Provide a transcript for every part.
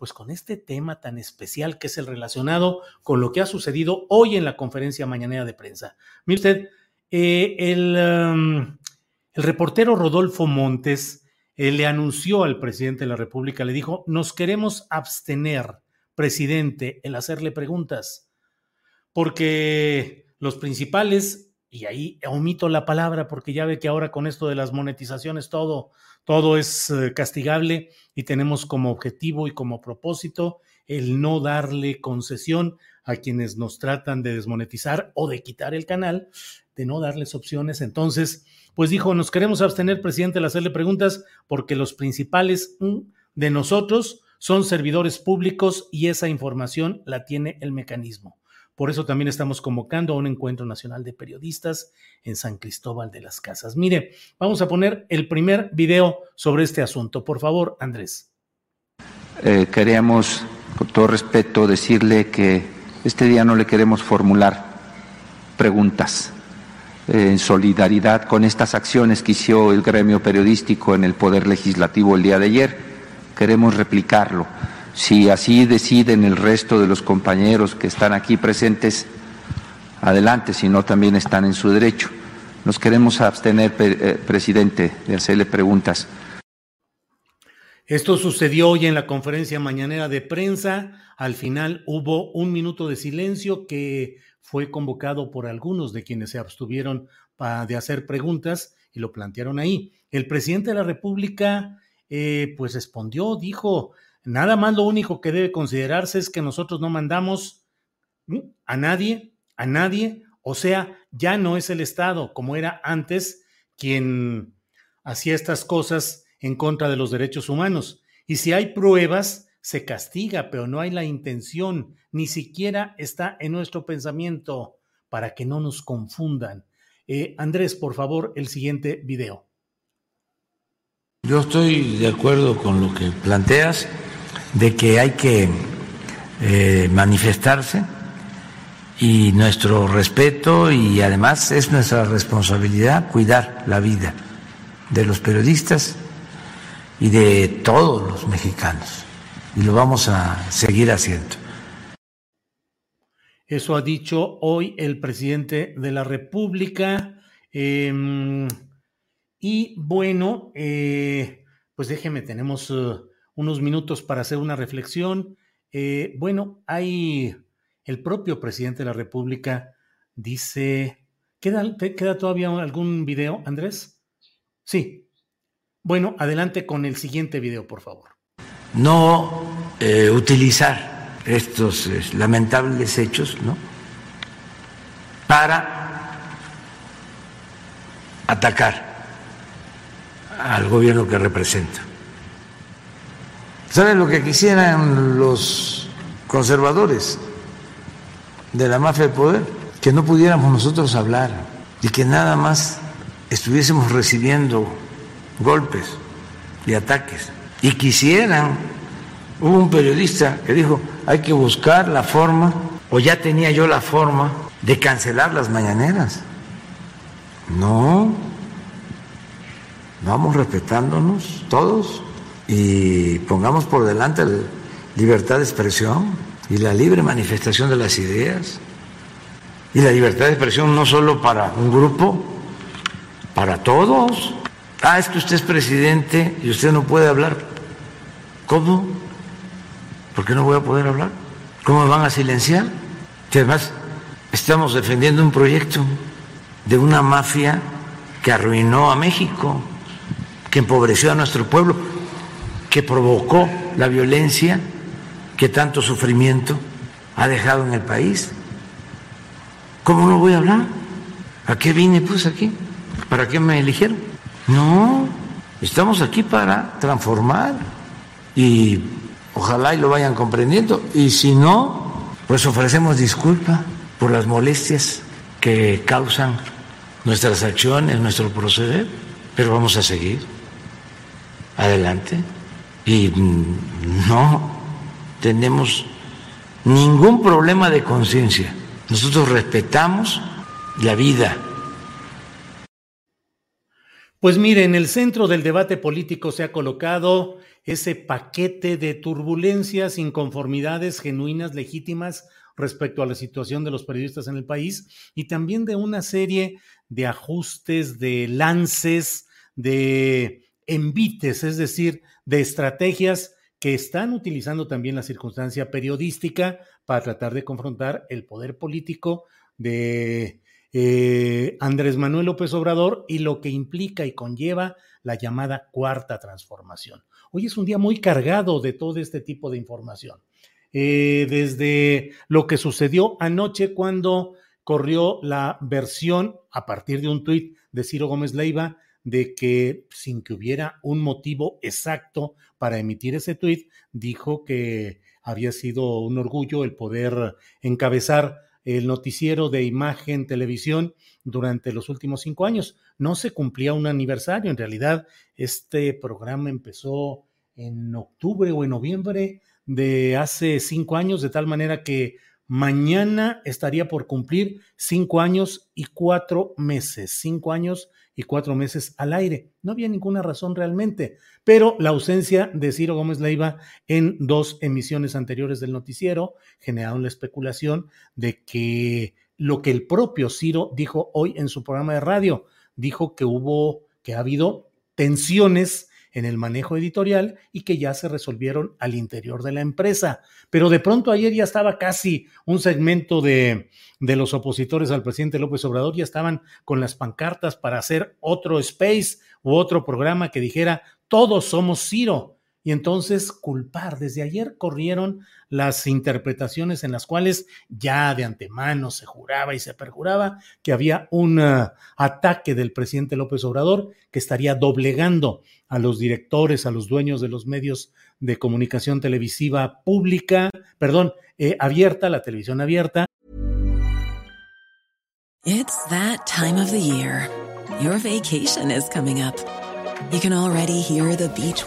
pues con este tema tan especial que es el relacionado con lo que ha sucedido hoy en la conferencia mañanera de prensa. Mire usted, eh, el, el, reportero Rodolfo Montes eh, le anunció al presidente de la República, le dijo, nos queremos abstener, presidente, en hacerle preguntas, porque los principales, y ahí omito la palabra porque ya ve que ahora con esto de las monetizaciones todo todo es eh, castigable y tenemos como objetivo y como propósito el no darle concesión a quienes nos tratan de desmonetizar o de quitar el canal, de no darles opciones. Entonces, pues dijo, nos queremos abstener, presidente, al hacerle preguntas porque los principales mm, de nosotros son servidores públicos y esa información la tiene el mecanismo. Por eso también estamos convocando a un encuentro nacional de periodistas en San Cristóbal de las Casas. Mire, vamos a poner el primer video sobre este asunto. Por favor, Andrés. Eh, queríamos, con todo respeto, decirle que este día no le queremos formular preguntas eh, en solidaridad con estas acciones que hizo el gremio periodístico en el Poder Legislativo el día de ayer. Queremos replicarlo si así deciden el resto de los compañeros que están aquí presentes, adelante, si no también están en su derecho. Nos queremos abstener, eh, presidente, de hacerle preguntas. Esto sucedió hoy en la conferencia mañanera de prensa. Al final hubo un minuto de silencio que fue convocado por algunos de quienes se abstuvieron de hacer preguntas y lo plantearon ahí. El presidente de la República, eh, pues respondió, dijo, Nada más lo único que debe considerarse es que nosotros no mandamos a nadie, a nadie, o sea, ya no es el Estado como era antes quien hacía estas cosas en contra de los derechos humanos. Y si hay pruebas, se castiga, pero no hay la intención, ni siquiera está en nuestro pensamiento para que no nos confundan. Eh, Andrés, por favor, el siguiente video. Yo estoy de acuerdo con lo que planteas de que hay que eh, manifestarse y nuestro respeto y además es nuestra responsabilidad cuidar la vida de los periodistas y de todos los mexicanos y lo vamos a seguir haciendo. Eso ha dicho hoy el presidente de la República. Em, y bueno, eh, pues déjeme, tenemos uh, unos minutos para hacer una reflexión. Eh, bueno, hay el propio presidente de la República dice, ¿queda, ¿queda todavía algún video, Andrés? Sí. Bueno, adelante con el siguiente video, por favor. No eh, utilizar estos lamentables hechos, ¿no? Para atacar al gobierno que representa. ¿Saben lo que quisieran los conservadores de la mafia del poder? Que no pudiéramos nosotros hablar y que nada más estuviésemos recibiendo golpes y ataques. Y quisieran, hubo un periodista que dijo, hay que buscar la forma, o ya tenía yo la forma, de cancelar las mañaneras. No, vamos respetándonos todos y pongamos por delante la libertad de expresión y la libre manifestación de las ideas. Y la libertad de expresión no solo para un grupo, para todos. Ah, es que usted es presidente y usted no puede hablar. ¿Cómo? ¿Por qué no voy a poder hablar? ¿Cómo van a silenciar? Que además estamos defendiendo un proyecto de una mafia que arruinó a México, que empobreció a nuestro pueblo, que provocó la violencia que tanto sufrimiento ha dejado en el país. ¿Cómo no voy a hablar? ¿A qué vine pues aquí? ¿Para qué me eligieron? No, estamos aquí para transformar y ojalá y lo vayan comprendiendo. Y si no, pues ofrecemos disculpa por las molestias que causan nuestras acciones, nuestro proceder, pero vamos a seguir adelante y no tenemos ningún problema de conciencia. Nosotros respetamos la vida. Pues mire, en el centro del debate político se ha colocado ese paquete de turbulencias, inconformidades genuinas, legítimas respecto a la situación de los periodistas en el país y también de una serie de ajustes, de lances, de envites, es decir, de estrategias que están utilizando también la circunstancia periodística para tratar de confrontar el poder político de eh, Andrés Manuel López Obrador y lo que implica y conlleva la llamada cuarta transformación. Hoy es un día muy cargado de todo este tipo de información. Eh, desde lo que sucedió anoche cuando corrió la versión a partir de un tuit de Ciro Gómez Leiva de que sin que hubiera un motivo exacto para emitir ese tuit, dijo que había sido un orgullo el poder encabezar el noticiero de imagen televisión durante los últimos cinco años. No se cumplía un aniversario, en realidad este programa empezó en octubre o en noviembre de hace cinco años, de tal manera que mañana estaría por cumplir cinco años y cuatro meses, cinco años y cuatro meses al aire. No había ninguna razón realmente, pero la ausencia de Ciro Gómez Leiva en dos emisiones anteriores del noticiero generaron la especulación de que lo que el propio Ciro dijo hoy en su programa de radio, dijo que hubo, que ha habido tensiones en el manejo editorial y que ya se resolvieron al interior de la empresa. Pero de pronto ayer ya estaba casi un segmento de, de los opositores al presidente López Obrador, ya estaban con las pancartas para hacer otro space u otro programa que dijera todos somos Ciro y entonces culpar. Desde ayer corrieron las interpretaciones en las cuales ya de antemano se juraba y se perjuraba que había un uh, ataque del presidente López Obrador que estaría doblegando a los directores, a los dueños de los medios de comunicación televisiva pública, perdón, eh, abierta, la televisión abierta. It's that time of the year. Your vacation is coming up. You can already hear beach.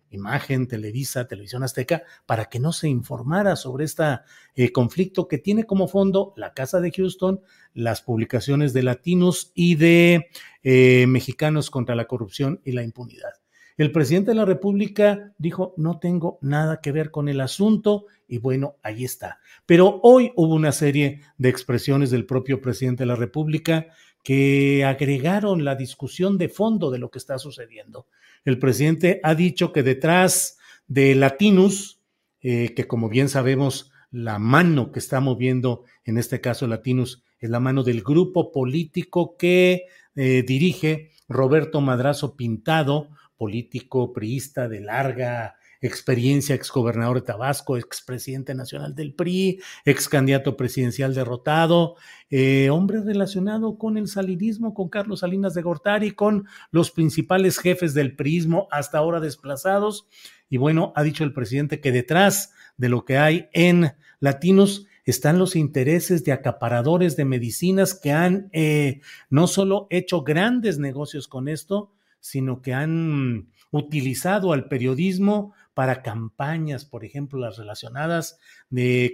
Imagen, Televisa, Televisión Azteca, para que no se informara sobre este conflicto que tiene como fondo la Casa de Houston, las publicaciones de latinos y de eh, mexicanos contra la corrupción y la impunidad. El presidente de la República dijo, no tengo nada que ver con el asunto y bueno, ahí está. Pero hoy hubo una serie de expresiones del propio presidente de la República que agregaron la discusión de fondo de lo que está sucediendo. El presidente ha dicho que detrás de Latinus eh, que como bien sabemos, la mano que está moviendo, en este caso Latinos, es la mano del grupo político que eh, dirige Roberto Madrazo Pintado, político priista de larga experiencia, exgobernador de Tabasco, expresidente nacional del PRI, ex candidato presidencial derrotado, eh, hombre relacionado con el salinismo, con Carlos Salinas de Gortari, con los principales jefes del PRIismo hasta ahora desplazados. Y bueno, ha dicho el presidente que detrás de lo que hay en Latinos están los intereses de acaparadores de medicinas que han eh, no solo hecho grandes negocios con esto, sino que han utilizado al periodismo para campañas, por ejemplo, las relacionadas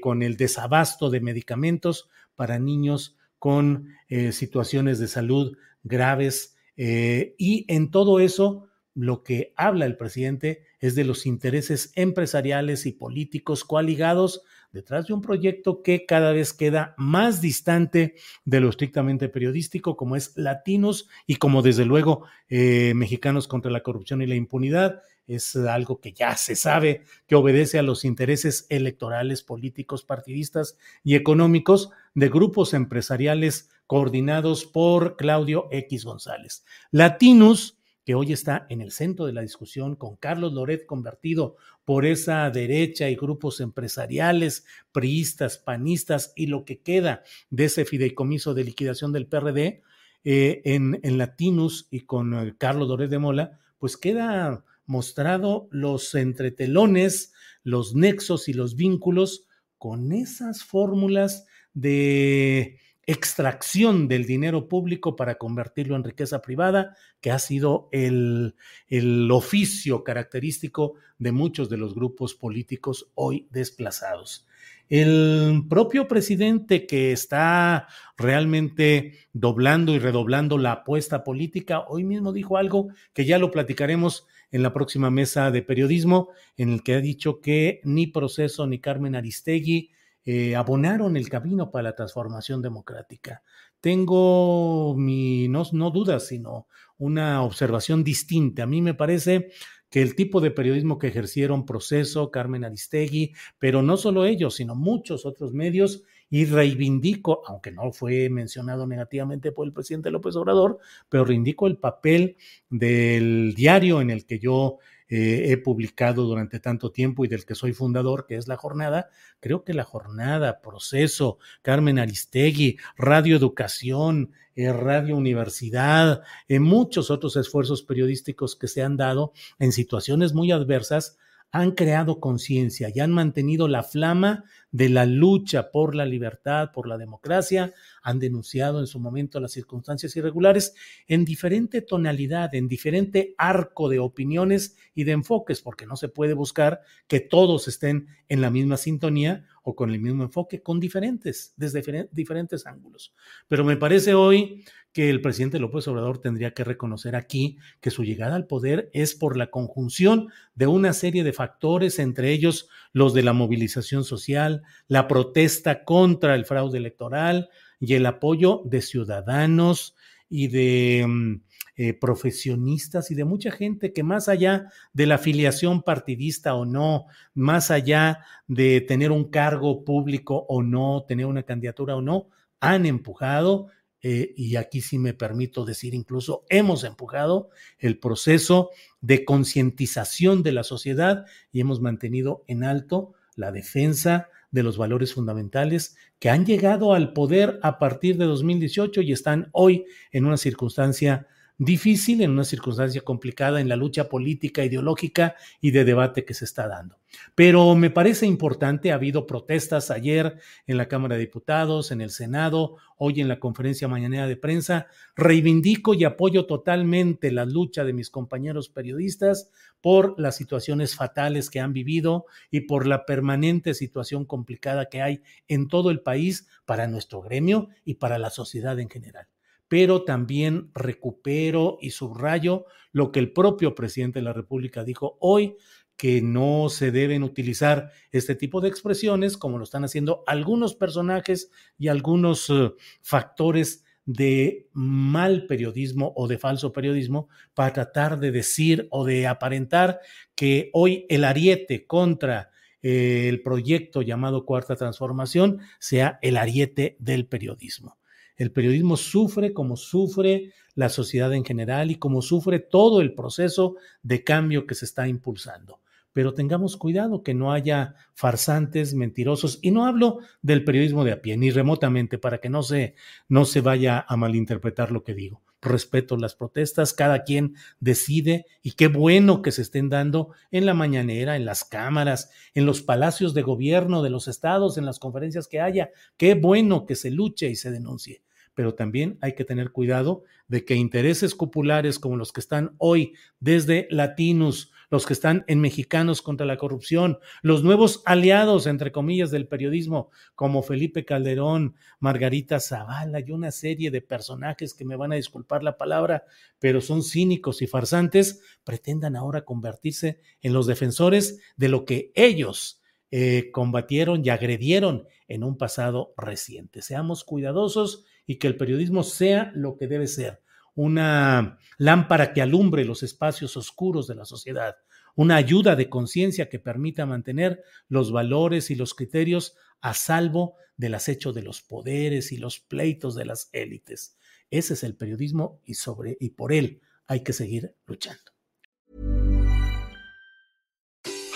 con el desabasto de medicamentos para niños con eh, situaciones de salud graves. Eh, y en todo eso, lo que habla el presidente es de los intereses empresariales y políticos coaligados detrás de un proyecto que cada vez queda más distante de lo estrictamente periodístico, como es Latinos y como desde luego eh, Mexicanos contra la Corrupción y la Impunidad. Es algo que ya se sabe que obedece a los intereses electorales, políticos, partidistas y económicos de grupos empresariales coordinados por Claudio X González. Latinos que hoy está en el centro de la discusión con Carlos Loret convertido por esa derecha y grupos empresariales, priistas, panistas y lo que queda de ese fideicomiso de liquidación del PRD eh, en, en, Latinus y con eh, Carlos Loret de Mola, pues queda mostrado los entretelones, los nexos y los vínculos con esas fórmulas de extracción del dinero público para convertirlo en riqueza privada, que ha sido el, el, oficio característico de muchos de los grupos políticos hoy desplazados. El propio presidente que está realmente doblando y redoblando la apuesta política, hoy mismo dijo algo que ya lo platicaremos en la próxima mesa de periodismo, en el que ha dicho que ni proceso ni Carmen Aristegui eh, abonaron el camino para la transformación democrática. Tengo mi, no, no dudas, sino una observación distinta. A mí me parece que el tipo de periodismo que ejercieron Proceso, Carmen Aristegui, pero no solo ellos, sino muchos otros medios, y reivindico, aunque no fue mencionado negativamente por el presidente López Obrador, pero reivindico el papel del diario en el que yo eh, he publicado durante tanto tiempo y del que soy fundador, que es La Jornada, creo que La Jornada, Proceso, Carmen Aristegui, Radio Educación, eh, Radio Universidad, eh, muchos otros esfuerzos periodísticos que se han dado en situaciones muy adversas, han creado conciencia y han mantenido la flama de la lucha por la libertad, por la democracia, han denunciado en su momento las circunstancias irregulares en diferente tonalidad, en diferente arco de opiniones y de enfoques, porque no se puede buscar que todos estén en la misma sintonía o con el mismo enfoque, con diferentes, desde diferentes ángulos. Pero me parece hoy que el presidente López Obrador tendría que reconocer aquí que su llegada al poder es por la conjunción de una serie de factores, entre ellos los de la movilización social, la protesta contra el fraude electoral y el apoyo de ciudadanos y de mm, eh, profesionistas y de mucha gente que más allá de la afiliación partidista o no, más allá de tener un cargo público o no, tener una candidatura o no, han empujado eh, y aquí sí me permito decir incluso hemos empujado el proceso de concientización de la sociedad y hemos mantenido en alto la defensa de los valores fundamentales que han llegado al poder a partir de 2018 y están hoy en una circunstancia difícil, en una circunstancia complicada en la lucha política, ideológica y de debate que se está dando. Pero me parece importante, ha habido protestas ayer en la Cámara de Diputados, en el Senado, hoy en la conferencia mañanera de prensa. Reivindico y apoyo totalmente la lucha de mis compañeros periodistas por las situaciones fatales que han vivido y por la permanente situación complicada que hay en todo el país para nuestro gremio y para la sociedad en general pero también recupero y subrayo lo que el propio presidente de la República dijo hoy, que no se deben utilizar este tipo de expresiones como lo están haciendo algunos personajes y algunos eh, factores de mal periodismo o de falso periodismo para tratar de decir o de aparentar que hoy el ariete contra eh, el proyecto llamado Cuarta Transformación sea el ariete del periodismo. El periodismo sufre como sufre la sociedad en general y como sufre todo el proceso de cambio que se está impulsando. Pero tengamos cuidado que no haya farsantes, mentirosos, y no hablo del periodismo de a pie, ni remotamente, para que no se, no se vaya a malinterpretar lo que digo. Respeto las protestas, cada quien decide, y qué bueno que se estén dando en la mañanera, en las cámaras, en los palacios de gobierno de los estados, en las conferencias que haya, qué bueno que se luche y se denuncie pero también hay que tener cuidado de que intereses populares como los que están hoy desde Latinus, los que están en Mexicanos contra la corrupción, los nuevos aliados, entre comillas, del periodismo, como Felipe Calderón, Margarita Zavala y una serie de personajes que me van a disculpar la palabra, pero son cínicos y farsantes, pretendan ahora convertirse en los defensores de lo que ellos eh, combatieron y agredieron en un pasado reciente. Seamos cuidadosos y que el periodismo sea lo que debe ser, una lámpara que alumbre los espacios oscuros de la sociedad, una ayuda de conciencia que permita mantener los valores y los criterios a salvo del acecho de los poderes y los pleitos de las élites. Ese es el periodismo y sobre y por él hay que seguir luchando.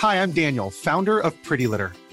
Hi, I'm Daniel, founder of Pretty Litter.